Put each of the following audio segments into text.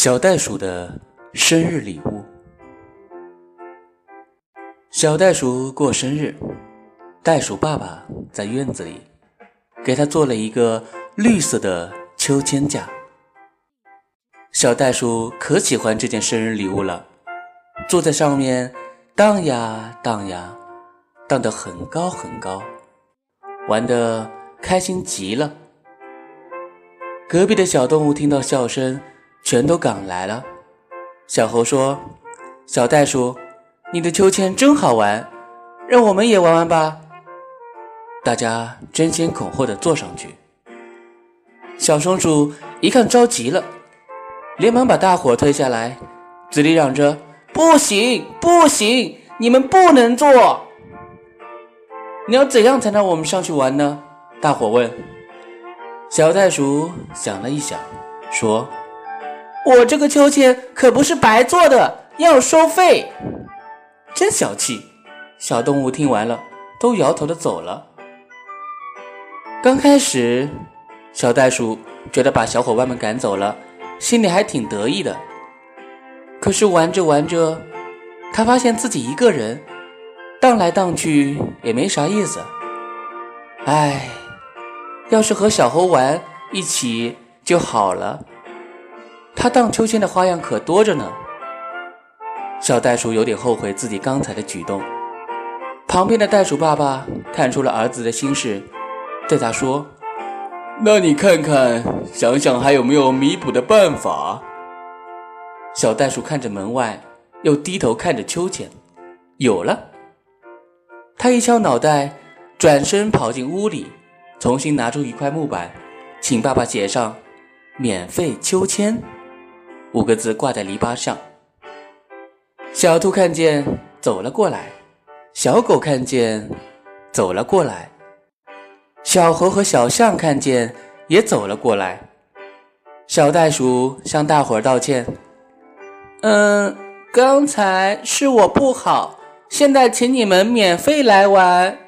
小袋鼠的生日礼物。小袋鼠过生日，袋鼠爸爸在院子里给他做了一个绿色的秋千架。小袋鼠可喜欢这件生日礼物了，坐在上面荡呀荡呀，荡得很高很高，玩得开心极了。隔壁的小动物听到笑声。全都赶来了。小猴说：“小袋鼠，你的秋千真好玩，让我们也玩玩吧。”大家争先恐后的坐上去。小松鼠一看着急了，连忙把大伙推下来，嘴里嚷着：“不行，不行，你们不能坐！你要怎样才能让我们上去玩呢？”大伙问。小袋鼠想了一想，说。我这个秋千可不是白做的，要收费。真小气！小动物听完了，都摇头的走了。刚开始，小袋鼠觉得把小伙伴们赶走了，心里还挺得意的。可是玩着玩着，他发现自己一个人荡来荡去也没啥意思。唉，要是和小猴玩一起就好了。他荡秋千的花样可多着呢。小袋鼠有点后悔自己刚才的举动。旁边的袋鼠爸爸看出了儿子的心事，对他说：“那你看看，想想还有没有弥补的办法？”小袋鼠看着门外，又低头看着秋千，有了。他一敲脑袋，转身跑进屋里，重新拿出一块木板，请爸爸写上“免费秋千”。五个字挂在篱笆上。小兔看见，走了过来；小狗看见，走了过来；小猴和小象看见，也走了过来。小袋鼠向大伙儿道歉：“嗯，刚才是我不好，现在请你们免费来玩。”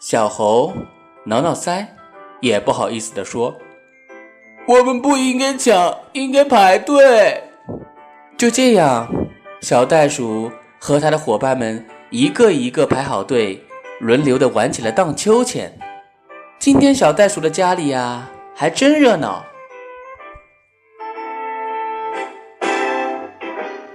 小猴挠挠腮，也不好意思地说。我们不应该抢，应该排队。就这样，小袋鼠和他的伙伴们一个一个排好队，轮流的玩起了荡秋千。今天小袋鼠的家里呀，还真热闹。